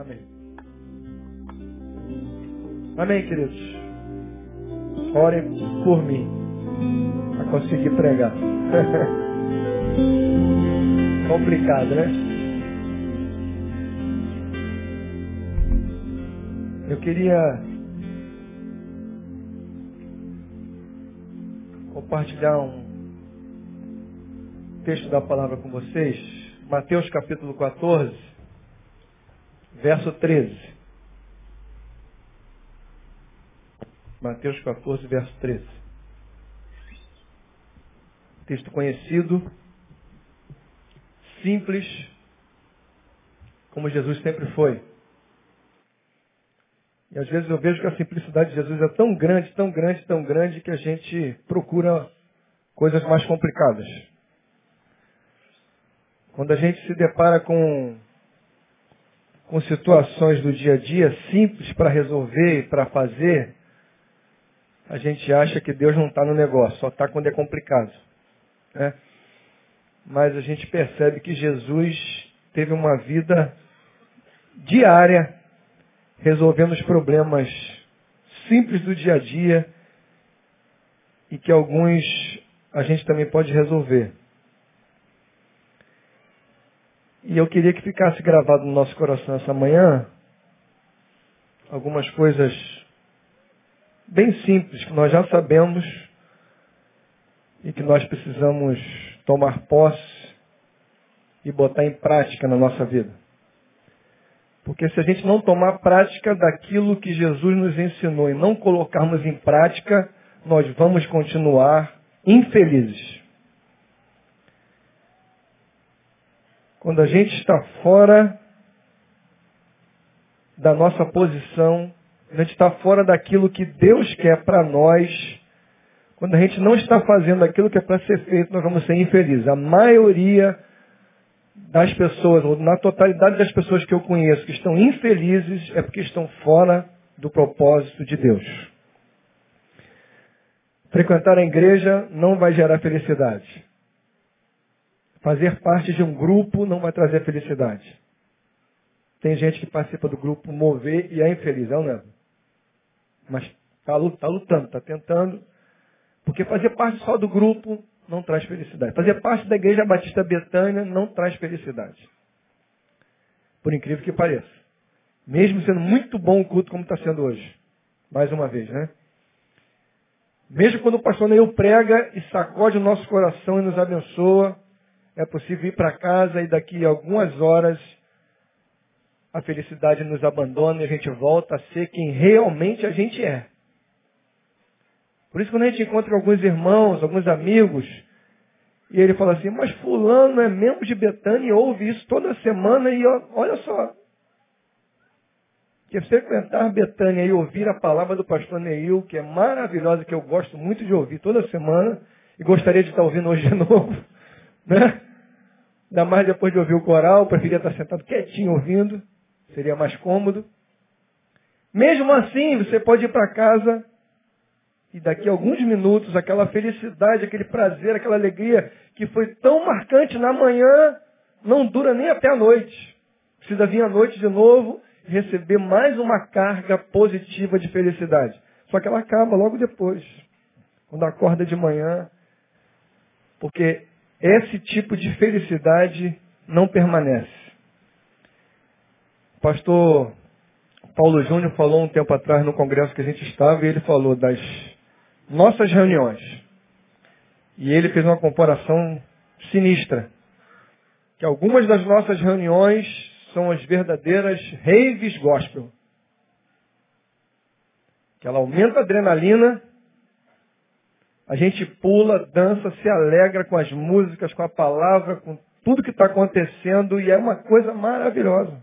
Amém. Amém, queridos. Orem por mim a conseguir pregar. Complicado, né? Eu queria compartilhar um texto da palavra com vocês. Mateus capítulo 14, verso 13. Mateus 14, verso 13. Texto conhecido, simples, como Jesus sempre foi. E às vezes eu vejo que a simplicidade de Jesus é tão grande, tão grande, tão grande, que a gente procura coisas mais complicadas. Quando a gente se depara com, com situações do dia a dia simples para resolver e para fazer, a gente acha que Deus não está no negócio, só está quando é complicado. Né? Mas a gente percebe que Jesus teve uma vida diária resolvendo os problemas simples do dia a dia e que alguns a gente também pode resolver. E eu queria que ficasse gravado no nosso coração essa manhã algumas coisas bem simples que nós já sabemos e que nós precisamos tomar posse e botar em prática na nossa vida. Porque se a gente não tomar prática daquilo que Jesus nos ensinou e não colocarmos em prática, nós vamos continuar infelizes. Quando a gente está fora da nossa posição, a gente está fora daquilo que Deus quer para nós, quando a gente não está fazendo aquilo que é para ser feito, nós vamos ser infelizes. A maioria das pessoas, ou na totalidade das pessoas que eu conheço que estão infelizes, é porque estão fora do propósito de Deus. Frequentar a igreja não vai gerar felicidade. Fazer parte de um grupo não vai trazer felicidade. Tem gente que participa do grupo mover e é infeliz, é não é? Mas está tá lutando, está tentando. Porque fazer parte só do grupo não traz felicidade. Fazer parte da Igreja Batista Betânia não traz felicidade. Por incrível que pareça. Mesmo sendo muito bom o culto como está sendo hoje. Mais uma vez, né? Mesmo quando o pastor Neil prega e sacode o nosso coração e nos abençoa, é possível ir para casa e daqui a algumas horas a felicidade nos abandona e a gente volta a ser quem realmente a gente é. Por isso quando a gente encontra alguns irmãos, alguns amigos, e ele fala assim, mas fulano é membro de Betânia e ouve isso toda semana e olha só. Que frequentar Betânia e ouvir a palavra do pastor Neil, que é maravilhosa, que eu gosto muito de ouvir toda semana, e gostaria de estar ouvindo hoje de novo, né? Ainda mais depois de ouvir o coral, preferia estar sentado quietinho ouvindo, seria mais cômodo. Mesmo assim, você pode ir para casa e daqui a alguns minutos, aquela felicidade, aquele prazer, aquela alegria que foi tão marcante na manhã, não dura nem até a noite. Precisa vir à noite de novo e receber mais uma carga positiva de felicidade. Só que ela acaba logo depois, quando acorda de manhã, porque esse tipo de felicidade não permanece. Pastor Paulo Júnior falou um tempo atrás no congresso que a gente estava e ele falou das nossas reuniões. E ele fez uma comparação sinistra. Que algumas das nossas reuniões são as verdadeiras raves gospel. Que ela aumenta a adrenalina, a gente pula, dança, se alegra com as músicas, com a palavra, com tudo que está acontecendo e é uma coisa maravilhosa.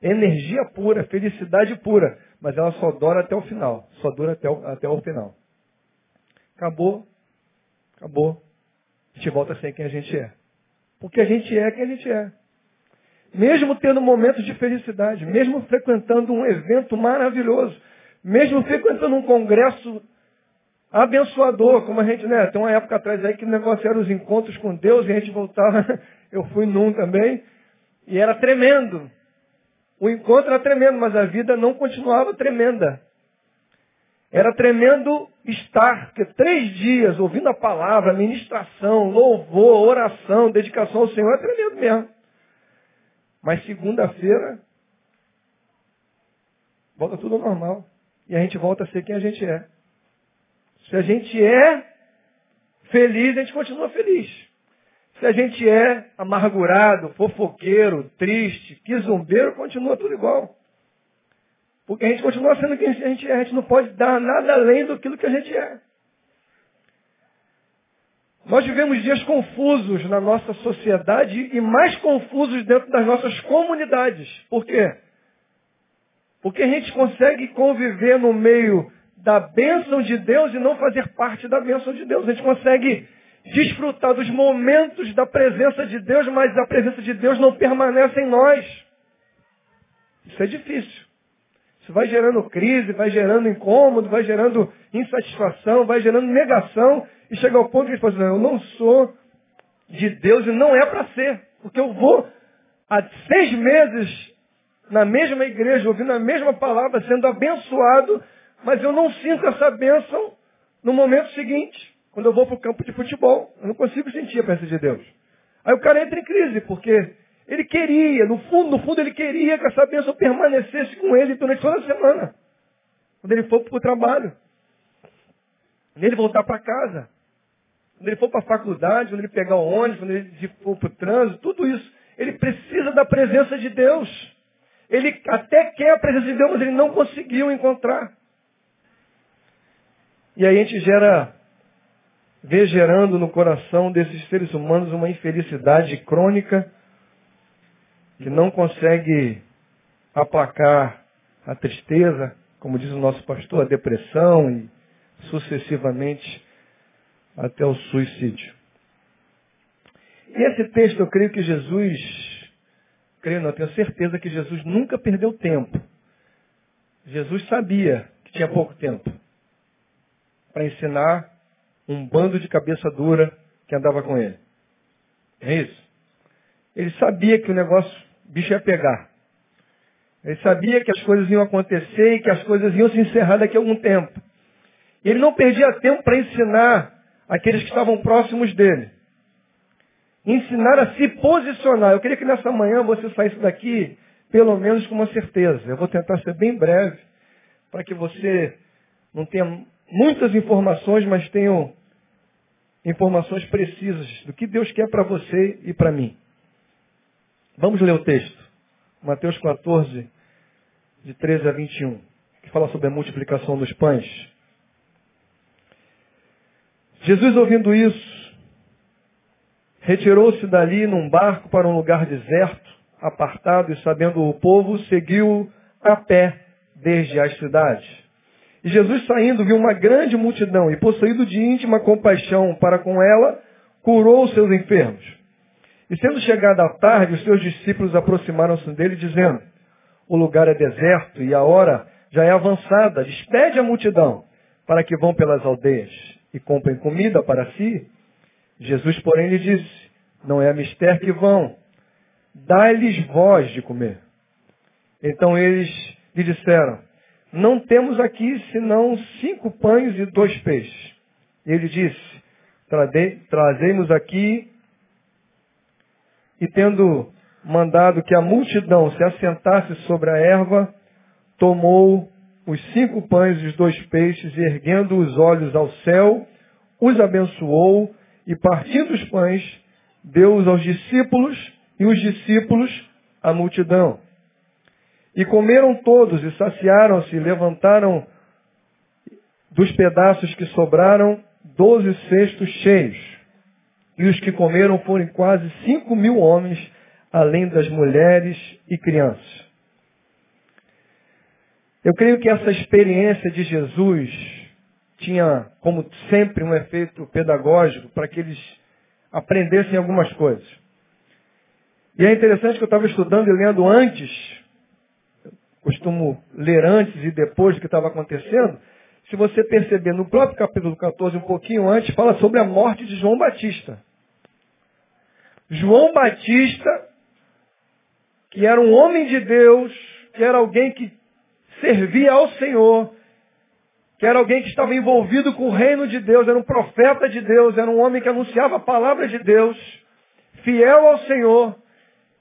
Energia pura, felicidade pura, mas ela só dura até o final, só dura até o, até o final. Acabou. Acabou. A gente volta a ser quem a gente é. Porque a gente é quem a gente é. Mesmo tendo momentos de felicidade, mesmo frequentando um evento maravilhoso, mesmo frequentando um congresso abençoador, como a gente, né, tem uma época atrás aí que o negócio era os encontros com Deus e a gente voltava, eu fui num também, e era tremendo. O encontro era tremendo, mas a vida não continuava tremenda. Era tremendo estar, porque três dias ouvindo a palavra, ministração, louvor, oração, dedicação ao Senhor, é tremendo mesmo. Mas segunda-feira, volta tudo normal. E a gente volta a ser quem a gente é. Se a gente é feliz, a gente continua feliz. Se a gente é amargurado, fofoqueiro, triste, quizumbeiro, continua tudo igual. Porque a gente continua sendo quem a gente é. A gente não pode dar nada além do que a gente é. Nós vivemos dias confusos na nossa sociedade e mais confusos dentro das nossas comunidades. Por quê? Porque a gente consegue conviver no meio da bênção de Deus e não fazer parte da bênção de Deus. A gente consegue desfrutar dos momentos da presença de Deus, mas a presença de Deus não permanece em nós. Isso é difícil. Isso vai gerando crise, vai gerando incômodo, vai gerando insatisfação, vai gerando negação, e chega ao ponto que ele fala assim, eu não sou de Deus e não é para ser. Porque eu vou há seis meses na mesma igreja, ouvindo a mesma palavra, sendo abençoado, mas eu não sinto essa bênção no momento seguinte, quando eu vou para o campo de futebol. Eu não consigo sentir a presença de Deus. Aí o cara entra em crise, porque ele queria, no fundo, no fundo ele queria que essa bênção permanecesse com ele durante toda a semana. Quando ele for para o trabalho. Quando ele voltar para casa. Quando ele for para a faculdade, quando ele pegar o ônibus, quando ele for para o trânsito, tudo isso. Ele precisa da presença de Deus. Ele até quer a presença de Deus, mas ele não conseguiu encontrar. E aí a gente gera, vê gerando no coração desses seres humanos uma infelicidade crônica que não consegue aplacar a tristeza, como diz o nosso pastor, a depressão e sucessivamente até o suicídio. E esse texto eu creio que Jesus, creio não, tenho certeza que Jesus nunca perdeu tempo. Jesus sabia que tinha pouco tempo para ensinar um bando de cabeça dura que andava com ele. É isso. Ele sabia que o negócio o bicho ia pegar. Ele sabia que as coisas iam acontecer e que as coisas iam se encerrar daqui a algum tempo. Ele não perdia tempo para ensinar aqueles que estavam próximos dele. Ensinar a se posicionar. Eu queria que nessa manhã você saísse daqui, pelo menos com uma certeza. Eu vou tentar ser bem breve, para que você não tenha muitas informações, mas tenha informações precisas do que Deus quer para você e para mim. Vamos ler o texto. Mateus 14, de 13 a 21, que fala sobre a multiplicação dos pães. Jesus, ouvindo isso, retirou-se dali num barco para um lugar deserto, apartado, e sabendo o povo, seguiu a pé desde as cidades. E Jesus, saindo, viu uma grande multidão e, possuído de íntima compaixão para com ela, curou os seus enfermos. E sendo chegada a tarde, os seus discípulos aproximaram-se dele, dizendo, o lugar é deserto e a hora já é avançada. Despede a multidão para que vão pelas aldeias e comprem comida para si. Jesus, porém, lhe disse, não é a mister que vão, dai-lhes voz de comer. Então eles lhe disseram, não temos aqui senão cinco pães e dois peixes. Ele disse, trazemos aqui e tendo mandado que a multidão se assentasse sobre a erva, tomou os cinco pães e os dois peixes, e erguendo os olhos ao céu, os abençoou, e partindo os pães, deu-os aos discípulos, e os discípulos à multidão. E comeram todos, e saciaram-se, e levantaram dos pedaços que sobraram, doze cestos cheios. E os que comeram foram quase cinco mil homens, além das mulheres e crianças. Eu creio que essa experiência de Jesus tinha, como sempre, um efeito pedagógico para que eles aprendessem algumas coisas. E é interessante que eu estava estudando e lendo antes, costumo ler antes e depois do que estava acontecendo. Se você perceber, no próprio capítulo 14, um pouquinho antes, fala sobre a morte de João Batista. João Batista que era um homem de Deus, que era alguém que servia ao Senhor, que era alguém que estava envolvido com o reino de Deus, era um profeta de Deus, era um homem que anunciava a palavra de Deus, fiel ao Senhor,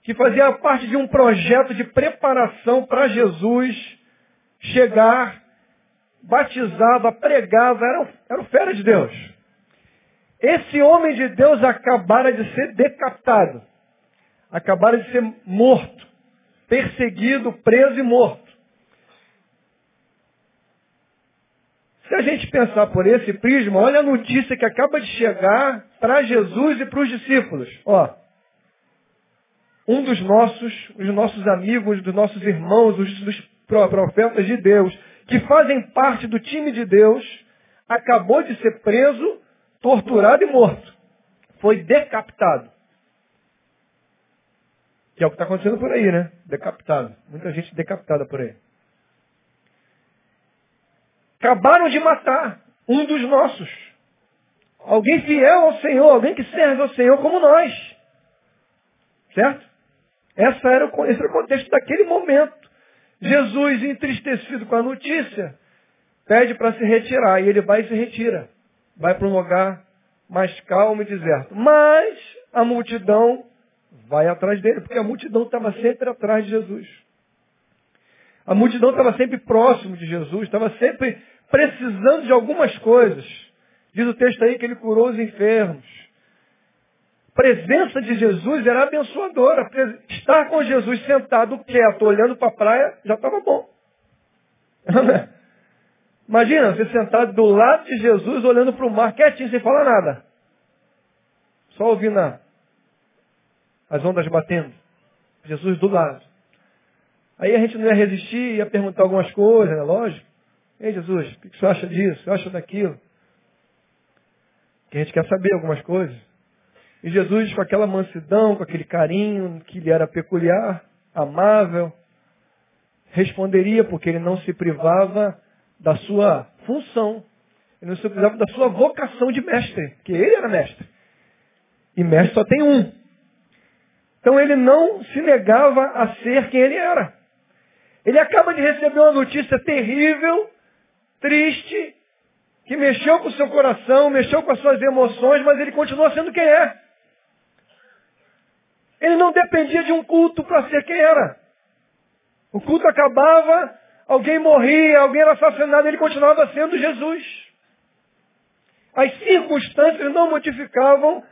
que fazia parte de um projeto de preparação para Jesus chegar, batizava, pregava, era, era o fera de Deus. Esse homem de Deus acabara de ser decapitado, acabara de ser morto, perseguido, preso e morto. Se a gente pensar por esse prisma, olha a notícia que acaba de chegar para Jesus e para os discípulos. Ó, um dos nossos, os nossos amigos, dos nossos irmãos, os dos profetas de Deus, que fazem parte do time de Deus, acabou de ser preso, torturado e morto. Foi decapitado. Que é o que está acontecendo por aí, né? Decapitado. Muita gente decapitada por aí. Acabaram de matar um dos nossos. Alguém fiel ao Senhor, alguém que serve ao Senhor como nós. Certo? Essa era o, esse era o contexto daquele momento. Jesus, entristecido com a notícia, pede para se retirar. E ele vai e se retira. Vai para um lugar mais calmo e deserto. Mas a multidão vai atrás dele, porque a multidão estava sempre atrás de Jesus. A multidão estava sempre próximo de Jesus, estava sempre precisando de algumas coisas. Diz o texto aí que ele curou os enfermos. A presença de Jesus era abençoadora. Estar com Jesus sentado quieto, olhando para a praia, já estava bom. Imagina, você sentado do lado de Jesus, olhando para o mar, quietinho, sem falar nada. Só ouvindo as ondas batendo. Jesus do lado. Aí a gente não ia resistir, ia perguntar algumas coisas, né? Lógico. Ei, Jesus, o que você acha disso? O que você acha daquilo? Que a gente quer saber algumas coisas. E Jesus, com aquela mansidão, com aquele carinho que lhe era peculiar, amável, responderia, porque ele não se privava da sua função. Ele não se privava da sua vocação de mestre, que ele era mestre. E mestre só tem um. Então ele não se negava a ser quem ele era. Ele acaba de receber uma notícia terrível, triste, que mexeu com o seu coração, mexeu com as suas emoções, mas ele continua sendo quem é. Ele não dependia de um culto para ser quem era. O culto acabava, alguém morria, alguém era assassinado, ele continuava sendo Jesus. As circunstâncias não modificavam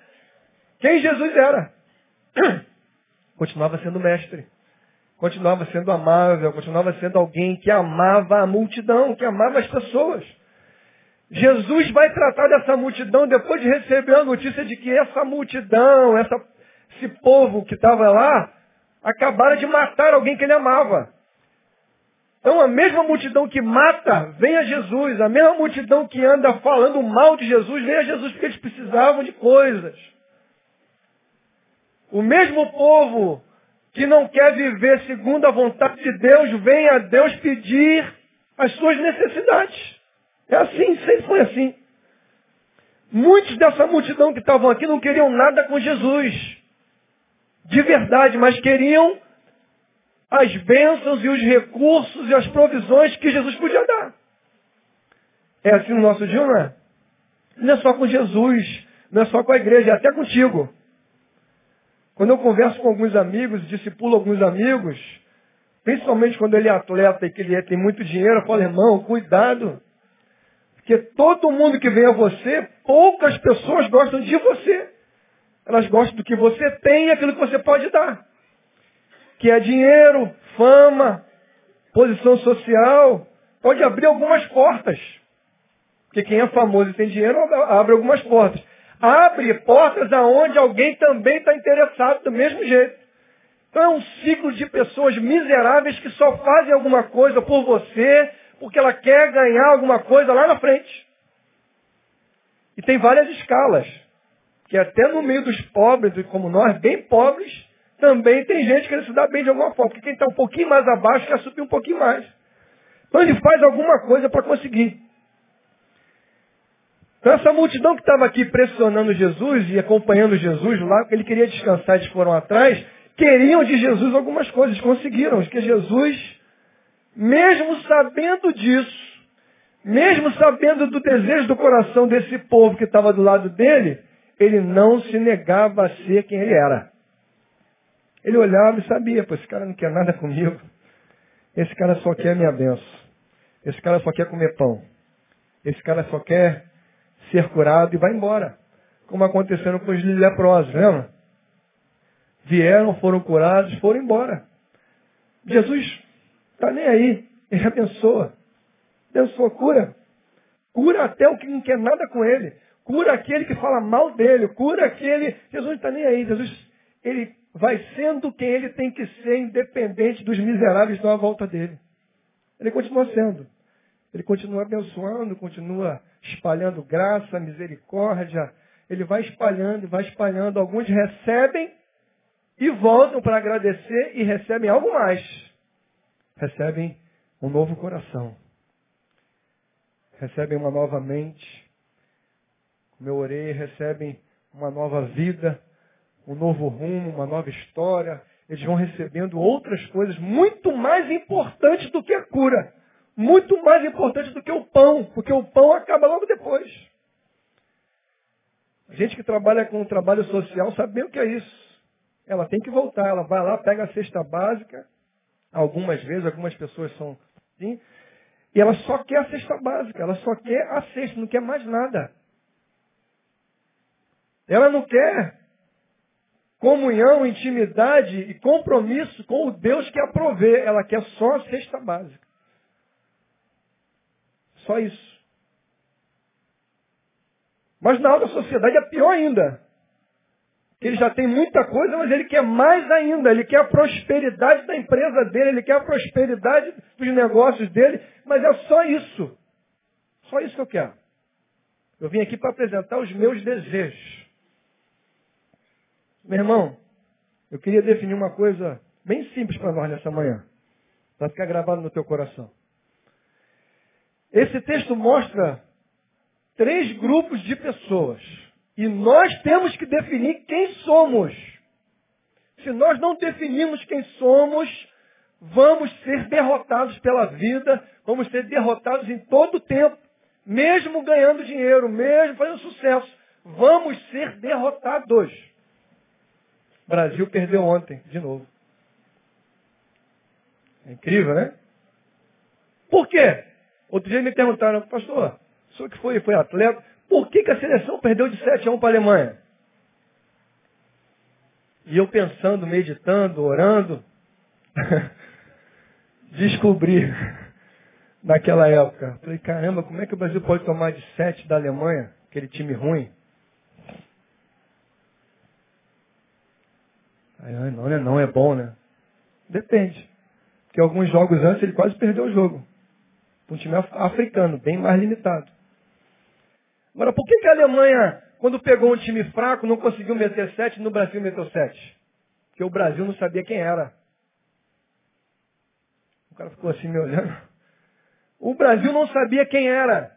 quem Jesus era. Continuava sendo mestre continuava sendo amável, continuava sendo alguém que amava a multidão, que amava as pessoas. Jesus vai tratar dessa multidão depois de receber a notícia de que essa multidão, essa, esse povo que estava lá, acabaram de matar alguém que ele amava. Então a mesma multidão que mata vem a Jesus, a mesma multidão que anda falando mal de Jesus vem a Jesus porque eles precisavam de coisas. O mesmo povo que não quer viver segundo a vontade de Deus, vem a Deus pedir as suas necessidades. É assim, sempre foi assim. Muitos dessa multidão que estavam aqui não queriam nada com Jesus. De verdade, mas queriam as bênçãos e os recursos e as provisões que Jesus podia dar. É assim no nosso dia, não é? Não é só com Jesus, não é só com a igreja, é até contigo. Quando eu converso com alguns amigos, discipulo alguns amigos, principalmente quando ele é atleta e que ele tem muito dinheiro, eu falo, irmão, cuidado. Porque todo mundo que vem a você, poucas pessoas gostam de você. Elas gostam do que você tem e aquilo que você pode dar. Que é dinheiro, fama, posição social. Pode abrir algumas portas. Porque quem é famoso e tem dinheiro abre algumas portas abre portas aonde alguém também está interessado do mesmo jeito. Então é um ciclo de pessoas miseráveis que só fazem alguma coisa por você porque ela quer ganhar alguma coisa lá na frente. E tem várias escalas. Que até no meio dos pobres, como nós, bem pobres, também tem gente querendo se dar bem de alguma forma. Porque quem está um pouquinho mais abaixo quer subir um pouquinho mais. Então ele faz alguma coisa para conseguir. Então essa multidão que estava aqui pressionando Jesus e acompanhando Jesus lá, porque ele queria descansar, eles foram atrás, queriam de Jesus algumas coisas, conseguiram, que Jesus, mesmo sabendo disso, mesmo sabendo do desejo do coração desse povo que estava do lado dele, ele não se negava a ser quem ele era. Ele olhava e sabia, pô, esse cara não quer nada comigo. Esse cara só quer minha benção. Esse cara só quer comer pão. Esse cara só quer ser curado e vai embora. Como aconteceu com os leprosos, lembra? Vieram, foram curados, foram embora. Jesus está nem aí. Ele abençoa. Abençoa, cura. Cura até o que não quer nada com ele. Cura aquele que fala mal dele. Cura aquele. Jesus não está nem aí. Jesus, ele vai sendo quem ele tem que ser, independente dos miseráveis que estão à volta dele. Ele continua sendo. Ele continua abençoando, continua espalhando graça, misericórdia. Ele vai espalhando, vai espalhando. Alguns recebem e voltam para agradecer e recebem algo mais. Recebem um novo coração. Recebem uma nova mente. Como eu orei, recebem uma nova vida, um novo rumo, uma nova história. Eles vão recebendo outras coisas muito mais importantes do que a cura. Muito mais importantes do que o pão, porque o pão acaba logo depois. A gente que trabalha com o trabalho social sabe bem o que é isso. Ela tem que voltar, ela vai lá, pega a cesta básica, algumas vezes, algumas pessoas são assim, e ela só quer a cesta básica, ela só quer a cesta, não quer mais nada. Ela não quer comunhão, intimidade e compromisso com o Deus que a provê. Ela quer só a cesta básica. Só isso. Mas na alta sociedade é pior ainda. Ele já tem muita coisa, mas ele quer mais ainda. Ele quer a prosperidade da empresa dele, ele quer a prosperidade dos negócios dele, mas é só isso. Só isso que eu quero. Eu vim aqui para apresentar os meus desejos. Meu irmão, eu queria definir uma coisa bem simples para nós nessa manhã, para ficar gravado no teu coração. Esse texto mostra três grupos de pessoas. E nós temos que definir quem somos. Se nós não definirmos quem somos, vamos ser derrotados pela vida, vamos ser derrotados em todo o tempo, mesmo ganhando dinheiro, mesmo fazendo sucesso. Vamos ser derrotados. Brasil perdeu ontem, de novo. É incrível, né? Por quê? Outro dia me perguntaram, pastor, o que foi, foi atleta, por que, que a seleção perdeu de 7 a 1 para a Alemanha? E eu pensando, meditando, orando, descobri naquela época. Falei, caramba, como é que o Brasil pode tomar de 7 da Alemanha, aquele time ruim? Aí, não, não é não, é bom, né? Depende. Porque alguns jogos antes ele quase perdeu o jogo. Um time africano, bem mais limitado. Agora, por que, que a Alemanha, quando pegou um time fraco, não conseguiu meter sete no Brasil meteu sete? Porque o Brasil não sabia quem era. O cara ficou assim me olhando. O Brasil não sabia quem era.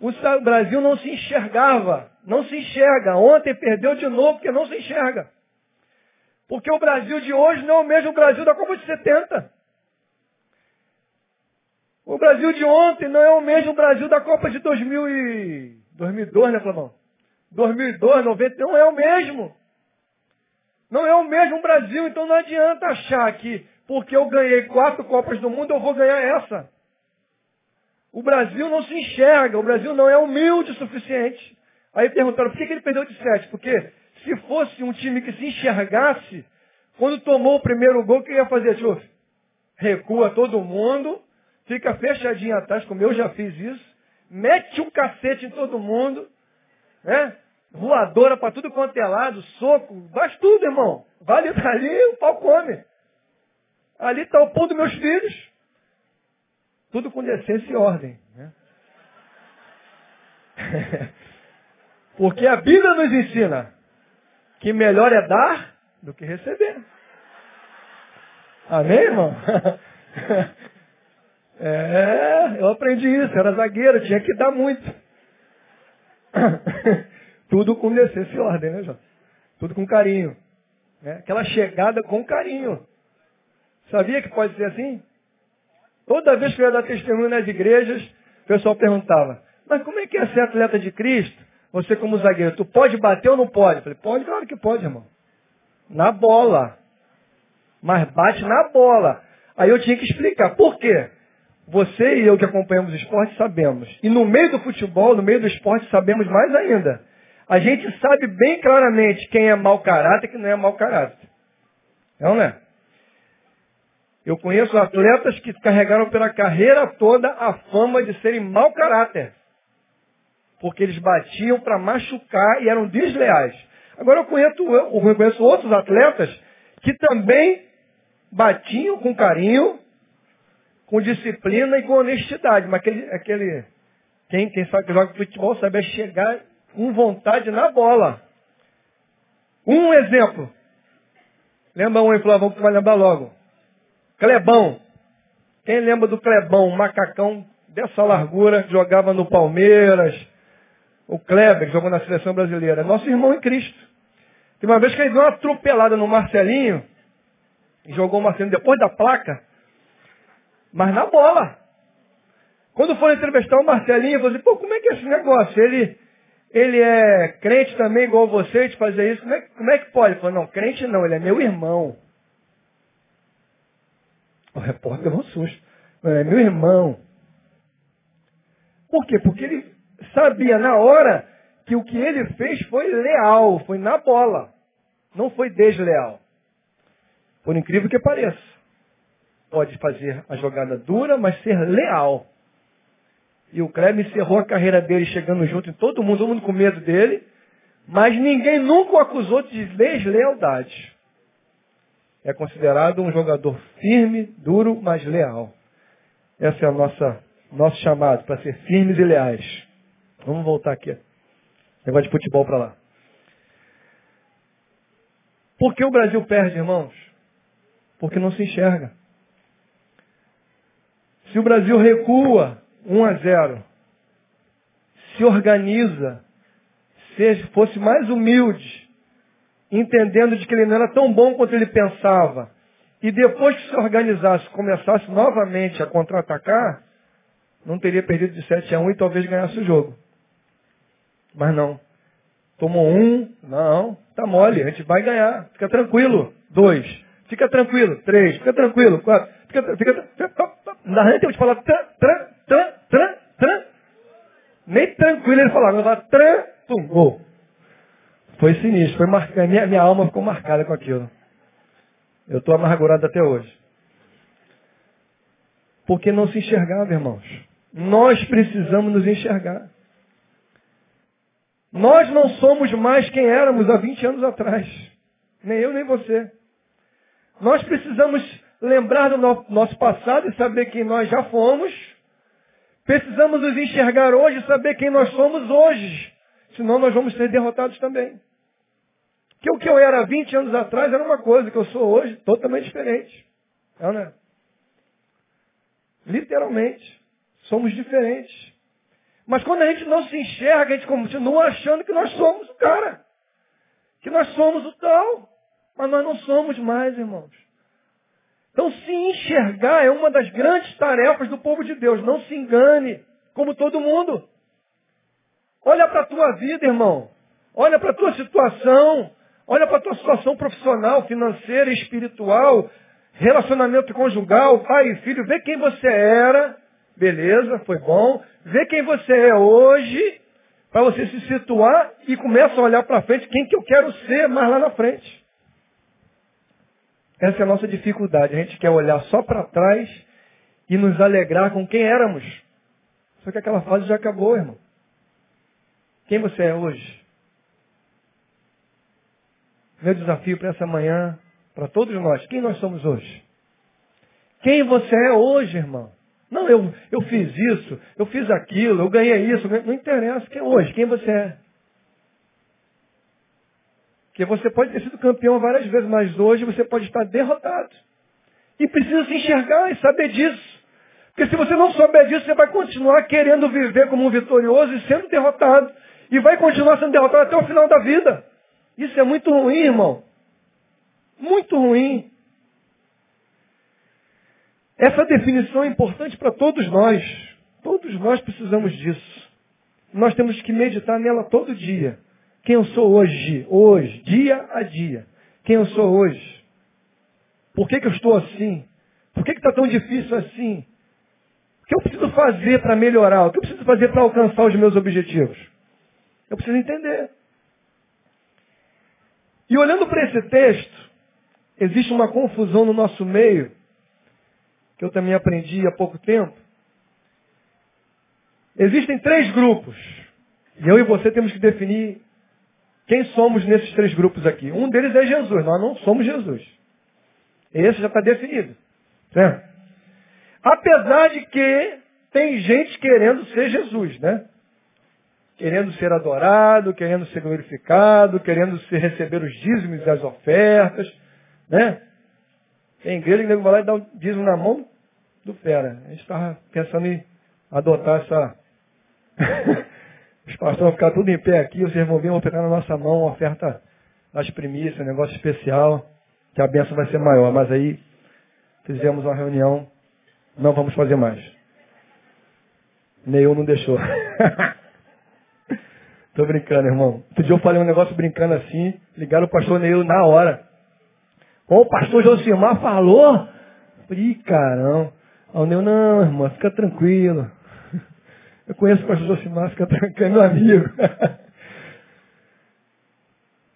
O Brasil não se enxergava. Não se enxerga. Ontem perdeu de novo porque não se enxerga. Porque o Brasil de hoje não é o mesmo Brasil da Copa de 70. O Brasil de ontem não é o mesmo Brasil da Copa de 2000 e... 2002, né, Flamão? 2002, 90, não é o mesmo. Não é o mesmo Brasil, então não adianta achar que porque eu ganhei quatro Copas do Mundo eu vou ganhar essa. O Brasil não se enxerga, o Brasil não é humilde o suficiente. Aí perguntaram, por que, que ele perdeu de sete? Porque se fosse um time que se enxergasse, quando tomou o primeiro gol, o que ia fazer, Tchuf? Recua todo mundo, fica fechadinho atrás, como eu já fiz isso, mete um cacete em todo mundo, né? Voadora para tudo quanto é lado, soco, faz tudo, irmão. Vale dali, o pau come. Ali está o pão dos meus filhos. Tudo com decência e ordem. Né? Porque a Bíblia nos ensina que melhor é dar do que receber. Amém, irmão? É, eu aprendi isso, era zagueiro, tinha que dar muito. Tudo com decência e ordem, né, João? Tudo com carinho. Né? Aquela chegada com carinho. Sabia que pode ser assim? Toda vez que eu ia dar testemunho nas igrejas, o pessoal perguntava, mas como é que é ser atleta de Cristo? Você como zagueiro, tu pode bater ou não pode? Eu falei, pode, claro que pode, irmão. Na bola. Mas bate na bola. Aí eu tinha que explicar. Por quê? Você e eu que acompanhamos o esporte sabemos. E no meio do futebol, no meio do esporte, sabemos mais ainda. A gente sabe bem claramente quem é mau caráter e quem não é mau caráter. Não é? Eu conheço atletas que carregaram pela carreira toda a fama de serem mau caráter. Porque eles batiam para machucar e eram desleais. Agora eu conheço, eu outros atletas que também batiam com carinho, com disciplina e com honestidade. Mas aquele, aquele quem, quem sabe que joga futebol sabe é chegar com vontade na bola. Um exemplo. Lembra um aí, Flavão, que vai lembrar logo. Clebão. Quem lembra do Clebão, um macacão dessa largura, jogava no Palmeiras. O Kleber, que jogou na seleção brasileira. Nosso irmão em Cristo. Tem uma vez que ele deu uma atropelada no Marcelinho, e jogou o Marcelinho depois da placa, mas na bola. Quando for entrevistar o Marcelinho, eu falei, assim, pô, como é que é esse negócio? Ele, ele é crente também, igual você, de fazer isso. Como é, como é que pode? Ele falou, não, crente não, ele é meu irmão. O repórter deu um susto. É meu irmão. Por quê? Porque ele sabia na hora que o que ele fez foi leal, foi na bola. Não foi desleal. Por incrível que pareça. Pode fazer a jogada dura, mas ser leal. E o Kleber encerrou a carreira dele chegando junto em todo mundo, todo mundo com medo dele. Mas ninguém nunca o acusou de deslealdade. É considerado um jogador firme, duro, mas leal. Esse é o nosso, nosso chamado, para ser firmes e leais. Vamos voltar aqui. Negócio de futebol para lá. Por que o Brasil perde, irmãos? Porque não se enxerga. Se o Brasil recua 1 a 0, se organiza, se fosse mais humilde, entendendo de que ele não era tão bom quanto ele pensava, e depois que se organizasse, começasse novamente a contra-atacar, não teria perdido de 7 a 1 e talvez ganhasse o jogo. Mas não. Tomou um, não, tá mole, a gente vai ganhar, fica tranquilo. Dois, fica tranquilo. Três, fica tranquilo. Quatro, fica, fica, na gente tem que falar tran, tran, tran, tran, tran. Nem tranquilo ele falava, eu falava tran, tum, gol. Foi sinistro, foi marcado, minha, minha alma ficou marcada com aquilo. Eu estou amargurado até hoje. Porque não se enxergava, irmãos. Nós precisamos nos enxergar. Nós não somos mais quem éramos há 20 anos atrás. Nem eu, nem você. Nós precisamos lembrar do nosso passado e saber quem nós já fomos. Precisamos nos enxergar hoje e saber quem nós somos hoje. Senão nós vamos ser derrotados também. Que o que eu era 20 anos atrás era uma coisa, que eu sou hoje totalmente diferente. É? Literalmente. Somos diferentes. Mas quando a gente não se enxerga, a gente continua achando que nós somos o cara. Que nós somos o tal. Mas nós não somos mais, irmãos. Então se enxergar é uma das grandes tarefas do povo de Deus. Não se engane, como todo mundo. Olha para a tua vida, irmão. Olha para a tua situação. Olha para a tua situação profissional, financeira, espiritual, relacionamento conjugal, pai e filho. Vê quem você era Beleza, foi bom. Vê quem você é hoje, para você se situar e começa a olhar para frente quem que eu quero ser mais lá na frente. Essa é a nossa dificuldade. A gente quer olhar só para trás e nos alegrar com quem éramos. Só que aquela fase já acabou, irmão. Quem você é hoje? Meu desafio para essa manhã, para todos nós, quem nós somos hoje? Quem você é hoje, irmão? Não, eu, eu fiz isso, eu fiz aquilo, eu ganhei isso. Não interessa quem é hoje, quem você é. Porque você pode ter sido campeão várias vezes, mas hoje você pode estar derrotado. E precisa se enxergar e saber disso. Porque se você não souber disso, você vai continuar querendo viver como um vitorioso e sendo derrotado. E vai continuar sendo derrotado até o final da vida. Isso é muito ruim, irmão. Muito ruim. Essa definição é importante para todos nós. Todos nós precisamos disso. Nós temos que meditar nela todo dia. Quem eu sou hoje, hoje, dia a dia. Quem eu sou hoje. Por que, que eu estou assim? Por que está tão difícil assim? O que eu preciso fazer para melhorar? O que eu preciso fazer para alcançar os meus objetivos? Eu preciso entender. E olhando para esse texto, existe uma confusão no nosso meio, que eu também aprendi há pouco tempo. Existem três grupos. E eu e você temos que definir quem somos nesses três grupos aqui. Um deles é Jesus. Nós não somos Jesus. Esse já está definido. Certo? Apesar de que tem gente querendo ser Jesus, né? Querendo ser adorado, querendo ser glorificado, querendo ser, receber os dízimos e as ofertas, né? Tem igreja que vai lá e dá o dízimo na mão do fera. A gente estava pensando em adotar essa. Os pastores vão ficar tudo em pé aqui, os irmãos vão pegar na nossa mão uma oferta das primícias, um negócio especial, que a benção vai ser maior. Mas aí fizemos uma reunião não vamos fazer mais. Neil não deixou. Tô brincando, irmão. Outro dia eu falei um negócio brincando assim, ligaram o pastor Neil na hora. O pastor Josimar falou. Ih, caramba. O Neil, não, irmão, fica tranquilo. Eu conheço o pastor Josimar, fica tranquilo, é meu amigo.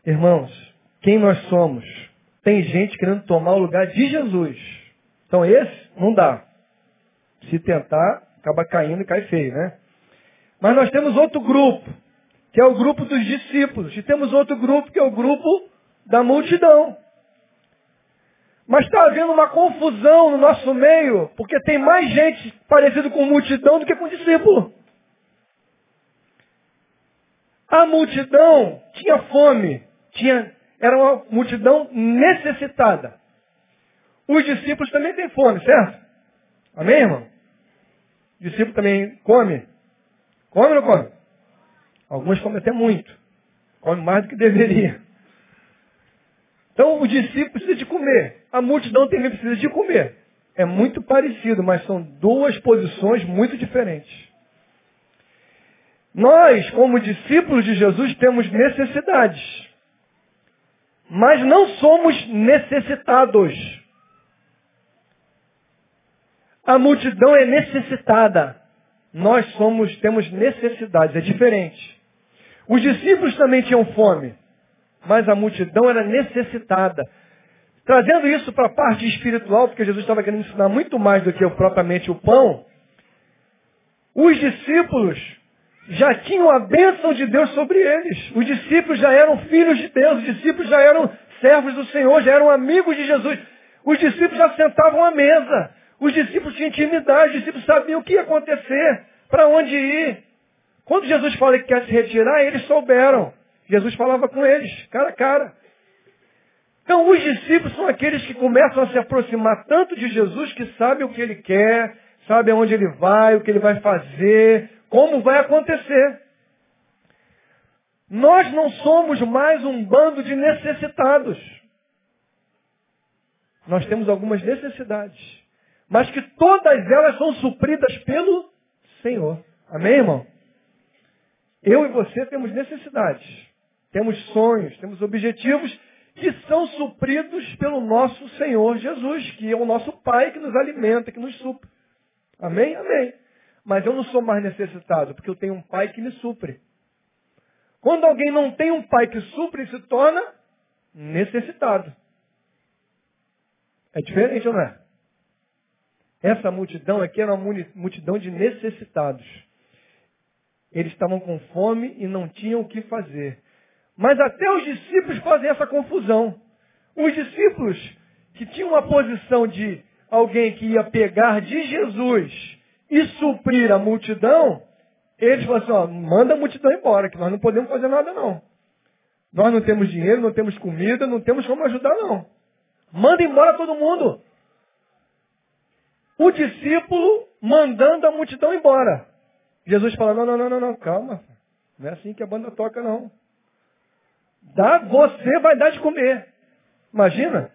Irmãos, quem nós somos? Tem gente querendo tomar o lugar de Jesus. Então esse não dá. Se tentar, acaba caindo e cai feio, né? Mas nós temos outro grupo, que é o grupo dos discípulos. E temos outro grupo, que é o grupo da multidão. Mas está havendo uma confusão no nosso meio, porque tem mais gente parecida com multidão do que com discípulo. A multidão tinha fome, tinha, era uma multidão necessitada. Os discípulos também têm fome, certo? Amém, irmão? O discípulo também come? Come ou não come? Alguns comem até muito. Come mais do que deveria. Então o discípulo precisa de comer. A multidão também precisa de comer. É muito parecido, mas são duas posições muito diferentes. Nós, como discípulos de Jesus, temos necessidades. Mas não somos necessitados. A multidão é necessitada. Nós somos, temos necessidades, é diferente. Os discípulos também tinham fome, mas a multidão era necessitada. Trazendo isso para a parte espiritual, porque Jesus estava querendo ensinar muito mais do que propriamente o pão, os discípulos já tinham a bênção de Deus sobre eles. Os discípulos já eram filhos de Deus, os discípulos já eram servos do Senhor, já eram amigos de Jesus. Os discípulos já sentavam à mesa. Os discípulos tinham intimidade, os discípulos sabiam o que ia acontecer, para onde ir. Quando Jesus fala que quer se retirar, eles souberam. Jesus falava com eles, cara a cara. Então, os discípulos são aqueles que começam a se aproximar tanto de Jesus que sabem o que ele quer, sabem aonde ele vai, o que ele vai fazer, como vai acontecer. Nós não somos mais um bando de necessitados. Nós temos algumas necessidades mas que todas elas são supridas pelo Senhor. Amém, irmão? Eu e você temos necessidades, temos sonhos, temos objetivos que são supridos pelo nosso Senhor Jesus, que é o nosso Pai que nos alimenta, que nos supre. Amém? Amém. Mas eu não sou mais necessitado, porque eu tenho um Pai que me supre. Quando alguém não tem um Pai que supre, se torna necessitado. É diferente, não é? Essa multidão aqui era uma multidão de necessitados. Eles estavam com fome e não tinham o que fazer. Mas até os discípulos fazem essa confusão. Os discípulos que tinham uma posição de alguém que ia pegar de Jesus e suprir a multidão, eles falaram assim, ó, manda a multidão embora, que nós não podemos fazer nada não. Nós não temos dinheiro, não temos comida, não temos como ajudar não. Manda embora todo mundo o discípulo mandando a multidão embora. Jesus fala, não, não, não, não, não, calma. Não é assim que a banda toca, não. Dá, você vai dar de comer. Imagina,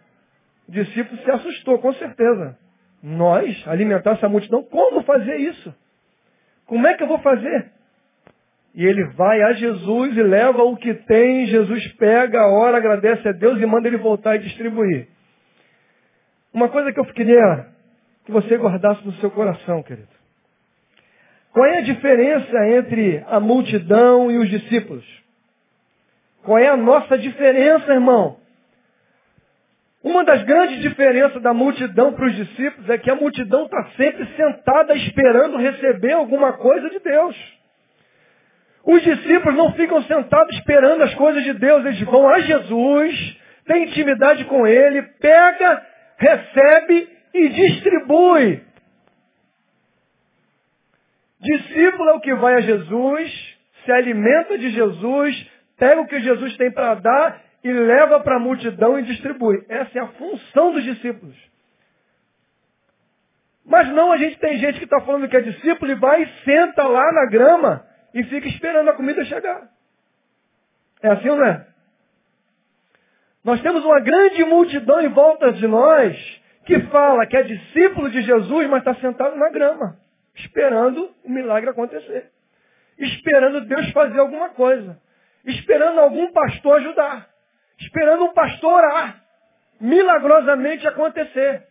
O discípulo se assustou, com certeza. Nós, alimentar essa multidão, como fazer isso? Como é que eu vou fazer? E ele vai a Jesus e leva o que tem, Jesus pega, ora, agradece a Deus e manda ele voltar e distribuir. Uma coisa que eu queria que você guardasse no seu coração, querido. Qual é a diferença entre a multidão e os discípulos? Qual é a nossa diferença, irmão? Uma das grandes diferenças da multidão para os discípulos é que a multidão está sempre sentada esperando receber alguma coisa de Deus. Os discípulos não ficam sentados esperando as coisas de Deus, eles vão a Jesus, têm intimidade com Ele, pega, recebe e distribui. Discípulo é o que vai a Jesus, se alimenta de Jesus, pega o que Jesus tem para dar e leva para a multidão e distribui. Essa é a função dos discípulos. Mas não, a gente tem gente que está falando que é discípulo e vai e senta lá na grama e fica esperando a comida chegar. É assim ou não é? Nós temos uma grande multidão em volta de nós que fala que é discípulo de Jesus, mas está sentado na grama, esperando o milagre acontecer. Esperando Deus fazer alguma coisa. Esperando algum pastor ajudar. Esperando um pastor orar. Milagrosamente acontecer.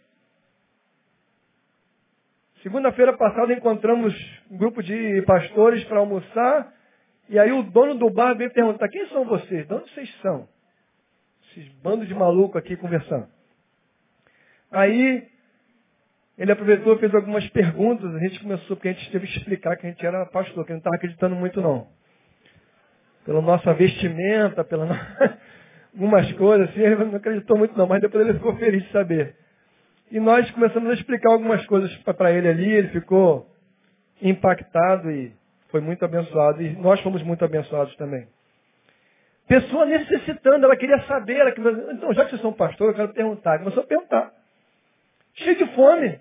Segunda-feira passada encontramos um grupo de pastores para almoçar. E aí o dono do bar veio perguntar, quem são vocês? De onde vocês são? Esses bandos de maluco aqui conversando. Aí ele aproveitou e fez algumas perguntas. A gente começou, porque a gente teve que explicar que a gente era pastor, que não estava acreditando muito não. Pela nossa vestimenta, pela algumas coisas, assim, ele não acreditou muito não, mas depois ele ficou feliz de saber. E nós começamos a explicar algumas coisas para ele ali, ele ficou impactado e foi muito abençoado. E nós fomos muito abençoados também. Pessoa necessitando, ela queria saber, ela queria... então já que vocês são pastor, eu quero perguntar. Começou a perguntar. Cheio de fome.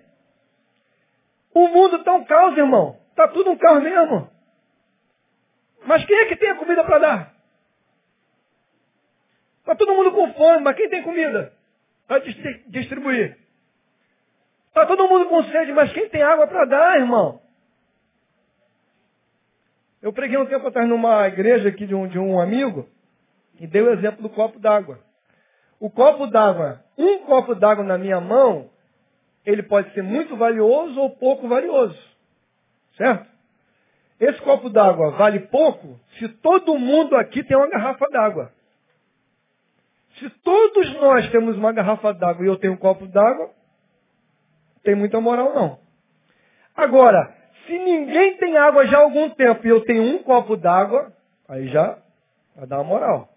O mundo está um caos, irmão. Está tudo um caos mesmo. Mas quem é que tem a comida para dar? Está todo mundo com fome, mas quem tem comida para distribuir? Está todo mundo com sede, mas quem tem água para dar, irmão? Eu preguei um tempo atrás numa igreja aqui de um, de um amigo e dei o exemplo do copo d'água. O copo d'água, um copo d'água na minha mão, ele pode ser muito valioso ou pouco valioso. Certo? Esse copo d'água vale pouco se todo mundo aqui tem uma garrafa d'água. Se todos nós temos uma garrafa d'água e eu tenho um copo d'água, tem muita moral não. Agora, se ninguém tem água já há algum tempo e eu tenho um copo d'água, aí já vai dar uma moral.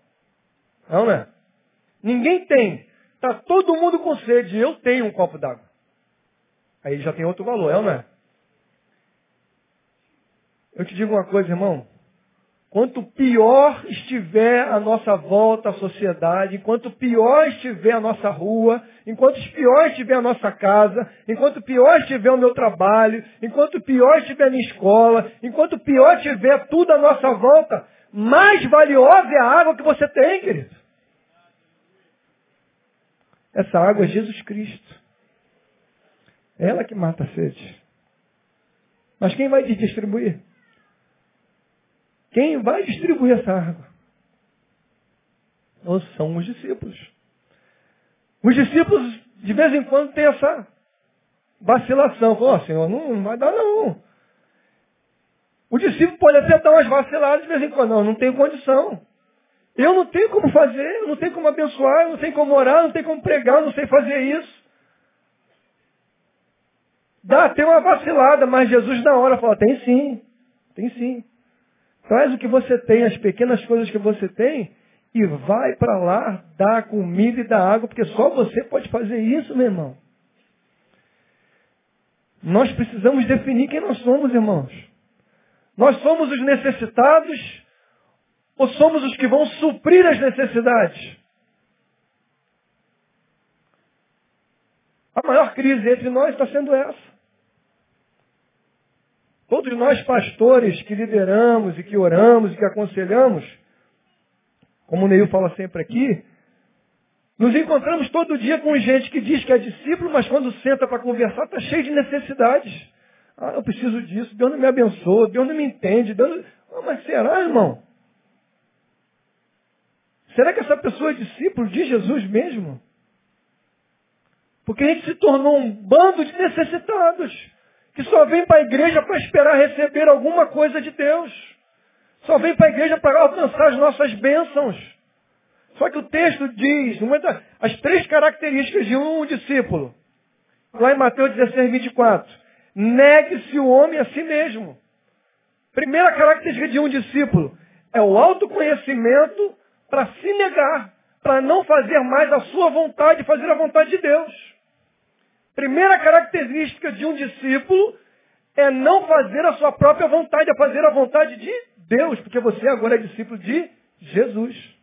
Não, né? Ninguém tem. Está todo mundo com sede. Eu tenho um copo d'água. Aí já tem outro valor, é ou não é? Eu te digo uma coisa, irmão. Quanto pior estiver a nossa volta à sociedade, enquanto pior estiver a nossa rua, enquanto pior estiver a nossa casa, enquanto pior estiver o meu trabalho, enquanto pior estiver a minha escola, enquanto pior estiver tudo à nossa volta, mais valiosa é a água que você tem, querido. Essa água é Jesus Cristo. É ela que mata a sede. Mas quem vai te distribuir? Quem vai distribuir essa água? Ou são os discípulos. Os discípulos, de vez em quando, têm essa vacilação. Falam, oh, Senhor, não, não vai dar não. O discípulo pode até dar umas vaciladas de vez em quando. Não, não tenho condição. Eu não tenho como fazer, eu não tenho como abençoar, eu não tenho como orar, eu não tenho como pregar, eu não sei fazer isso. Dá até uma vacilada, mas Jesus na hora fala, tem sim, tem sim. Traz o que você tem, as pequenas coisas que você tem, e vai para lá dar comida e dar água, porque só você pode fazer isso, meu irmão. Nós precisamos definir quem nós somos, irmãos. Nós somos os necessitados ou somos os que vão suprir as necessidades? A maior crise entre nós está sendo essa. Todos nós pastores que lideramos e que oramos e que aconselhamos, como o Neil fala sempre aqui, Nos encontramos todo dia com gente que diz que é discípulo, mas quando senta para conversar está cheio de necessidades. Ah, eu preciso disso, Deus não me abençoa, Deus não me entende. Deus. Ah, mas será, irmão? Será que essa pessoa é discípulo de Jesus mesmo? Porque a gente se tornou um bando de necessitados, que só vem para a igreja para esperar receber alguma coisa de Deus. Só vem para a igreja para alcançar as nossas bênçãos. Só que o texto diz, as três características de um discípulo. Lá em Mateus 16, 24. Negue-se o homem a si mesmo. Primeira característica de um discípulo é o autoconhecimento para se negar, para não fazer mais a sua vontade, fazer a vontade de Deus. Primeira característica de um discípulo é não fazer a sua própria vontade, é fazer a vontade de Deus, porque você agora é discípulo de Jesus.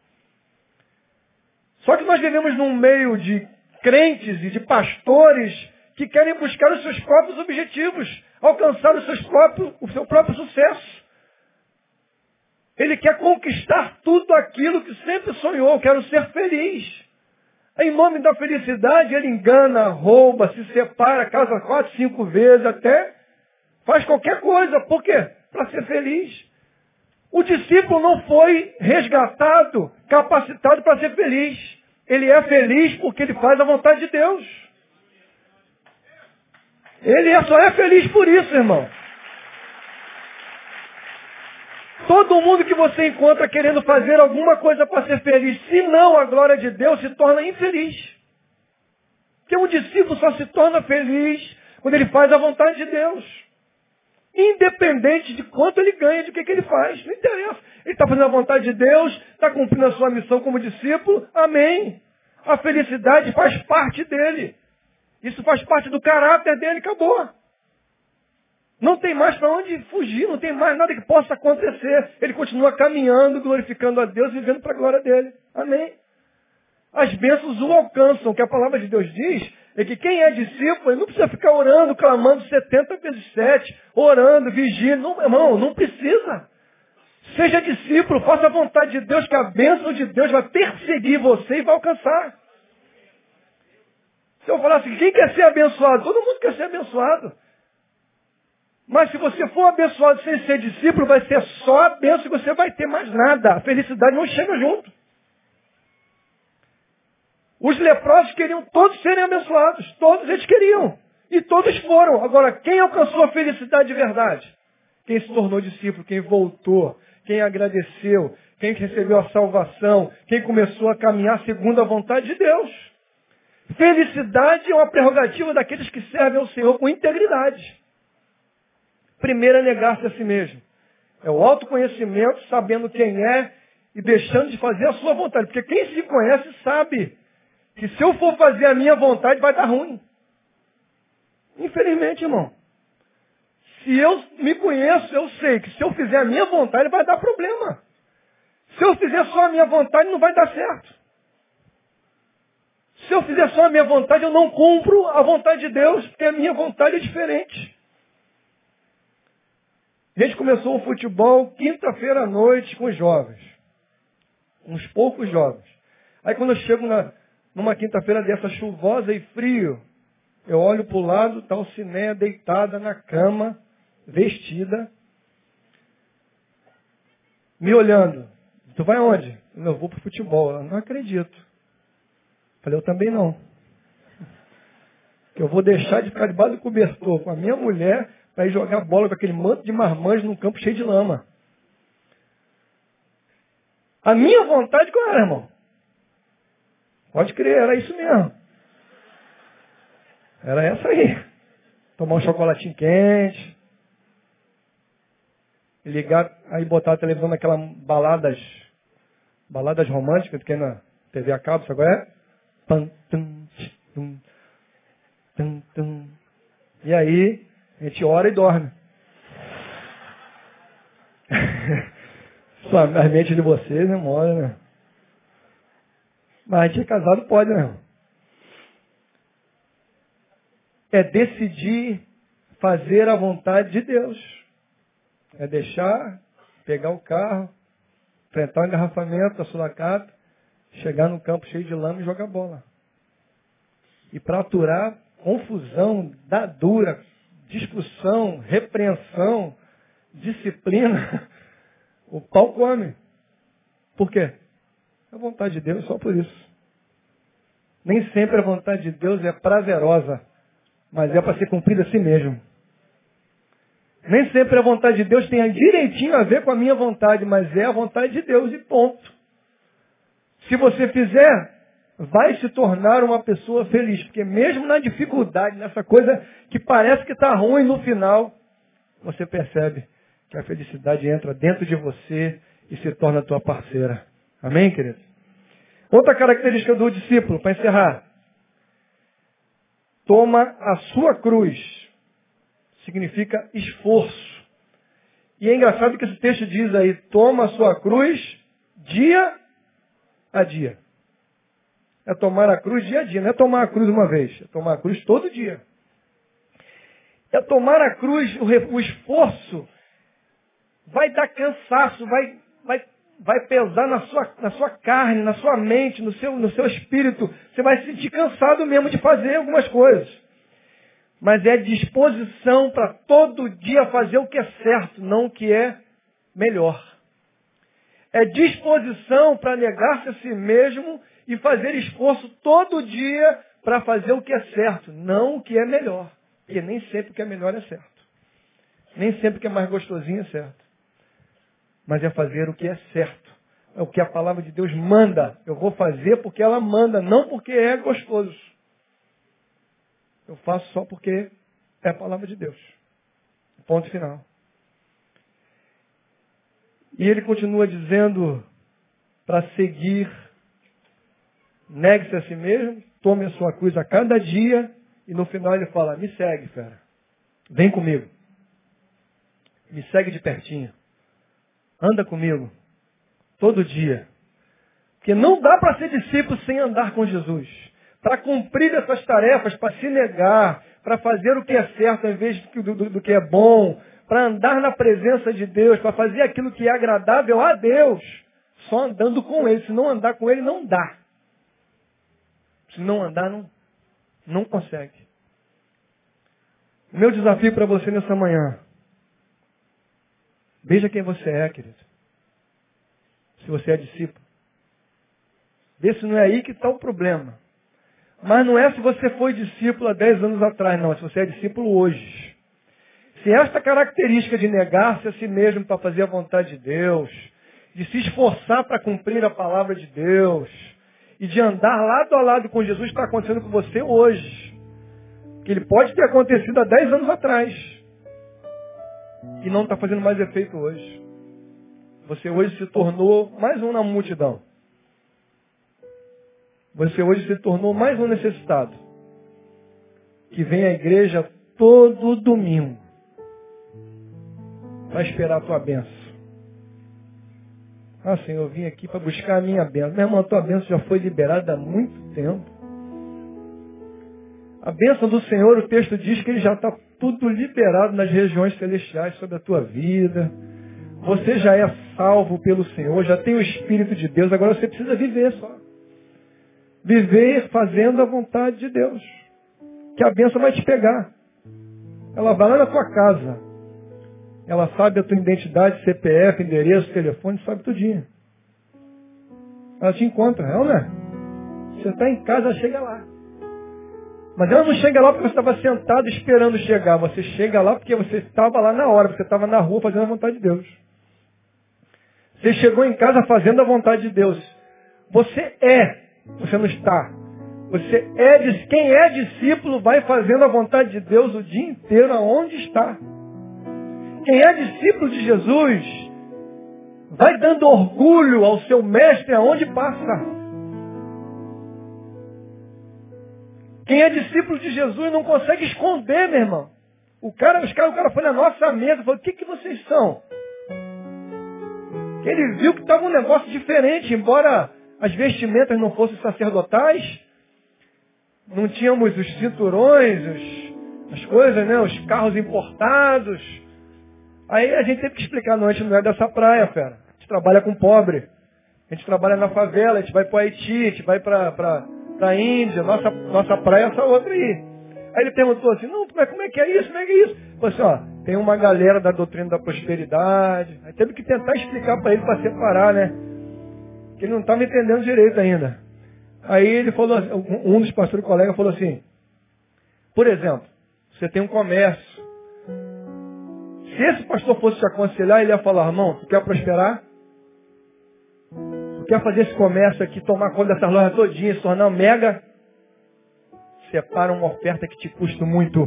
Só que nós vivemos num meio de crentes e de pastores que querem buscar os seus próprios objetivos, alcançar os seus próprios, o seu próprio sucesso. Ele quer conquistar tudo aquilo que sempre sonhou, quero ser feliz. Em nome da felicidade, ele engana, rouba, se separa, casa quatro, cinco vezes, até faz qualquer coisa. Por quê? Para ser feliz. O discípulo não foi resgatado, capacitado para ser feliz. Ele é feliz porque ele faz a vontade de Deus. Ele só é feliz por isso, irmão. Todo mundo que você encontra querendo fazer alguma coisa para ser feliz, se não a glória de Deus, se torna infeliz. Porque um discípulo só se torna feliz quando ele faz a vontade de Deus. Independente de quanto ele ganha, de que, que ele faz. Não interessa. Ele está fazendo a vontade de Deus, está cumprindo a sua missão como discípulo. Amém. A felicidade faz parte dele. Isso faz parte do caráter dele, acabou. Não tem mais para onde fugir, não tem mais nada que possa acontecer. Ele continua caminhando, glorificando a Deus, vivendo para a glória dele. Amém. As bênçãos o alcançam. O que a palavra de Deus diz é que quem é discípulo, não precisa ficar orando, clamando 70 vezes 7, orando, vigiando. Não, irmão, não precisa. Seja discípulo, faça a vontade de Deus, que a bênção de Deus vai perseguir você e vai alcançar. Se eu falar assim, quem quer ser abençoado? Todo mundo quer ser abençoado. Mas se você for abençoado sem ser discípulo, vai ser só a bênção e você vai ter mais nada. A felicidade não chega junto. Os leprosos queriam todos serem abençoados. Todos eles queriam. E todos foram. Agora, quem alcançou a felicidade de verdade? Quem se tornou discípulo, quem voltou, quem agradeceu, quem recebeu a salvação, quem começou a caminhar segundo a vontade de Deus. Felicidade é uma prerrogativa daqueles que servem ao Senhor com integridade. Primeiro é negar-se a si mesmo. É o autoconhecimento, sabendo quem é e deixando de fazer a sua vontade. Porque quem se conhece sabe que se eu for fazer a minha vontade vai dar ruim. Infelizmente, irmão. Se eu me conheço, eu sei que se eu fizer a minha vontade vai dar problema. Se eu fizer só a minha vontade, não vai dar certo. Se eu fizer só a minha vontade, eu não cumpro a vontade de Deus, porque a minha vontade é diferente. A gente começou o futebol quinta-feira à noite com os jovens. Uns poucos jovens. Aí quando eu chego na, numa quinta-feira dessa chuvosa e frio, eu olho para o lado, está o Ciné deitada na cama, vestida, me olhando. Tu vai onde? Eu vou para o futebol. Eu não acredito. Falei, eu também não. Que eu vou deixar de ficar debaixo do cobertor com a minha mulher para ir jogar bola com aquele manto de marmanjo num campo cheio de lama. A minha vontade qual era, irmão? Pode crer, era isso mesmo. Era essa aí. Tomar um chocolatinho quente. Ligar, aí botar a televisão naquela baladas, baladas românticas que é na TV a cabo, sabe qual é? Pam, tum, tum, tum, tum. E aí, a gente ora e dorme. Só a mente de vocês não mora, né? Mas a gente é casado, pode, né? É decidir fazer a vontade de Deus. É deixar, pegar o carro, enfrentar o engarrafamento da sulacata chegar no campo cheio de lama e jogar bola. E para aturar confusão, dar dura, discussão, repreensão, disciplina, o pau come. Por quê? A vontade de Deus só por isso. Nem sempre a vontade de Deus é prazerosa, mas é para ser cumprida a si mesmo. Nem sempre a vontade de Deus tem direitinho a ver com a minha vontade, mas é a vontade de Deus e ponto. Se você fizer, vai se tornar uma pessoa feliz. Porque mesmo na dificuldade, nessa coisa que parece que está ruim no final, você percebe que a felicidade entra dentro de você e se torna tua parceira. Amém, querido? Outra característica do discípulo, para encerrar. Toma a sua cruz. Significa esforço. E é engraçado que esse texto diz aí, toma a sua cruz dia a dia. É tomar a cruz dia a dia, não é tomar a cruz uma vez, é tomar a cruz todo dia. É tomar a cruz, o, o esforço vai dar cansaço, vai, vai, vai pesar na sua, na sua carne, na sua mente, no seu, no seu espírito. Você vai se sentir cansado mesmo de fazer algumas coisas. Mas é disposição para todo dia fazer o que é certo, não o que é melhor. É disposição para negar-se a si mesmo e fazer esforço todo dia para fazer o que é certo, não o que é melhor. Porque nem sempre o que é melhor é certo. Nem sempre o que é mais gostosinho é certo. Mas é fazer o que é certo. É o que a palavra de Deus manda. Eu vou fazer porque ela manda, não porque é gostoso. Eu faço só porque é a palavra de Deus. Ponto final. E ele continua dizendo para seguir, negue-se a si mesmo, tome a sua cruz a cada dia, e no final ele fala, me segue, fera. Vem comigo. Me segue de pertinho. Anda comigo. Todo dia. Porque não dá para ser discípulo sem andar com Jesus. Para cumprir essas tarefas, para se negar, para fazer o que é certo em vez do, do, do que é bom, para andar na presença de Deus, para fazer aquilo que é agradável a Deus, só andando com Ele. Se não andar com Ele, não dá. Se não andar, não, não consegue. Meu desafio para você nessa manhã. Veja quem você é, querido. Se você é discípulo. Vê se não é aí que está o problema. Mas não é se você foi discípulo há 10 anos atrás, não. É se você é discípulo hoje. Se esta característica de negar-se a si mesmo para fazer a vontade de Deus, de se esforçar para cumprir a palavra de Deus, e de andar lado a lado com Jesus está acontecendo com você hoje. Que ele pode ter acontecido há 10 anos atrás. E não está fazendo mais efeito hoje. Você hoje se tornou mais um na multidão. Você hoje se tornou mais um necessitado. Que vem à igreja todo domingo para esperar a tua benção. Ah, Senhor, eu vim aqui para buscar a minha benção. Meu irmão, a tua benção já foi liberada há muito tempo. A bênção do Senhor, o texto diz que ele já está tudo liberado nas regiões celestiais sobre a tua vida. Você já é salvo pelo Senhor, já tem o Espírito de Deus, agora você precisa viver só. Viver fazendo a vontade de Deus. Que a bênção vai te pegar. Ela vai lá na tua casa. Ela sabe a tua identidade, CPF, endereço, telefone, sabe tudinho. Ela te encontra, é ou não é? Você está em casa, ela chega lá. Mas ela não chega lá porque você estava sentado esperando chegar. Você chega lá porque você estava lá na hora, você estava na rua fazendo a vontade de Deus. Você chegou em casa fazendo a vontade de Deus. Você é, você não está. Você é, quem é discípulo vai fazendo a vontade de Deus o dia inteiro aonde está. Quem é discípulo de Jesus vai dando orgulho ao seu mestre aonde passa. Quem é discípulo de Jesus não consegue esconder, meu irmão. O cara, os cara, o cara foi na nossa mesa e falou, o que, que vocês são? Ele viu que estava um negócio diferente, embora as vestimentas não fossem sacerdotais, não tínhamos os cinturões, os, as coisas, né, os carros importados, Aí a gente teve que explicar, não, a gente não é dessa praia, fera. A gente trabalha com pobre. A gente trabalha na favela, a gente vai para Haiti, a gente vai para a Índia, nossa, nossa praia é essa outra aí. Aí ele perguntou assim, não, mas como é que é isso? Como é que é isso? Falei assim, ó, tem uma galera da doutrina da prosperidade. Aí teve que tentar explicar para ele para separar, né? Que ele não estava entendendo direito ainda. Aí ele falou, um dos pastores colegas falou assim, por exemplo, você tem um comércio. Se esse pastor fosse te aconselhar, ele ia falar, irmão, tu quer prosperar? Tu quer fazer esse comércio aqui, tomar conta dessas lojas todinhas, se tornar um mega? Separa uma oferta que te custa muito.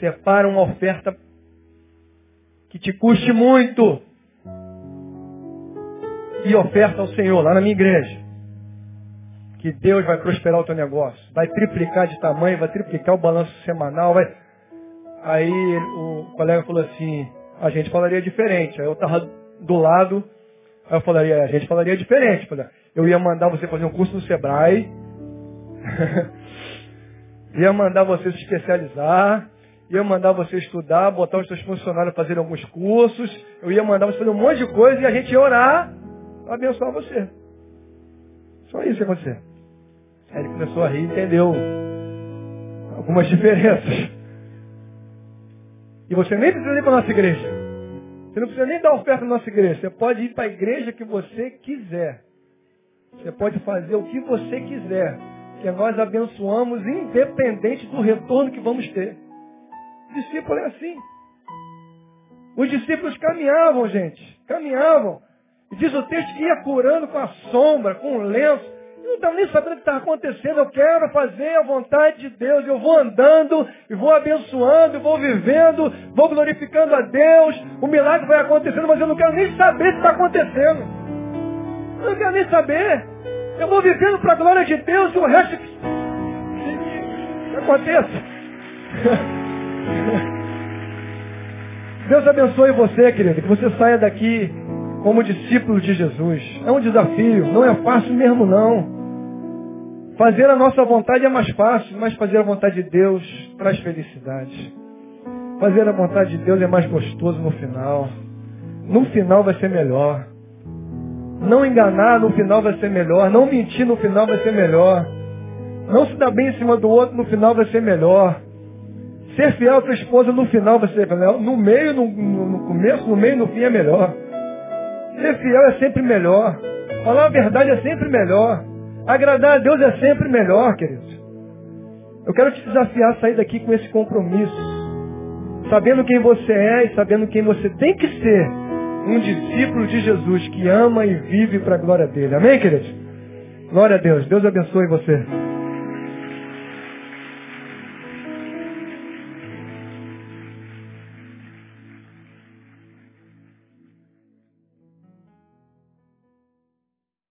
Separa uma oferta que te custe muito. E oferta ao Senhor, lá na minha igreja que Deus vai prosperar o teu negócio, vai triplicar de tamanho, vai triplicar o balanço semanal, vai. Aí o colega falou assim, a gente falaria diferente. Aí eu estava do lado, aí eu falaria, a gente falaria diferente. Eu ia mandar você fazer um curso no Sebrae, ia mandar você se especializar, ia mandar você estudar, botar os seus funcionários a fazerem alguns cursos, eu ia mandar você fazer um monte de coisa e a gente ia orar para abençoar você. Só isso que aconteceu. Aí ele começou a rir e entendeu algumas diferenças. E você nem precisa ir para a nossa igreja. Você não precisa nem dar oferta na nossa igreja. Você pode ir para a igreja que você quiser. Você pode fazer o que você quiser. Que nós abençoamos independente do retorno que vamos ter. O discípulo é assim. Os discípulos caminhavam, gente. Caminhavam. E diz o texto que ia curando com a sombra, com o lenço não estava nem sabendo o que estava acontecendo. Eu quero fazer a vontade de Deus. Eu vou andando, e vou abençoando, vou vivendo, vou glorificando a Deus. O milagre vai acontecendo, mas eu não quero nem saber o que está acontecendo. Eu não quero nem saber. Eu vou vivendo para a glória de Deus e o resto que, que aconteça. Deus abençoe você, querido. Que você saia daqui como discípulo de Jesus. É um desafio, não é fácil mesmo não. Fazer a nossa vontade é mais fácil, mas fazer a vontade de Deus traz felicidade. Fazer a vontade de Deus é mais gostoso no final. No final vai ser melhor. Não enganar no final vai ser melhor. Não mentir no final vai ser melhor. Não se dar bem em cima do outro no final vai ser melhor. Ser fiel à tua esposa no final vai ser melhor. No meio, no, no começo, no meio, no fim é melhor. Ser fiel é sempre melhor. Falar a verdade é sempre melhor. Agradar a Deus é sempre melhor, querido. Eu quero te desafiar a sair daqui com esse compromisso. Sabendo quem você é e sabendo quem você tem que ser. Um discípulo de Jesus que ama e vive para a glória dele. Amém, querido? Glória a Deus. Deus abençoe você.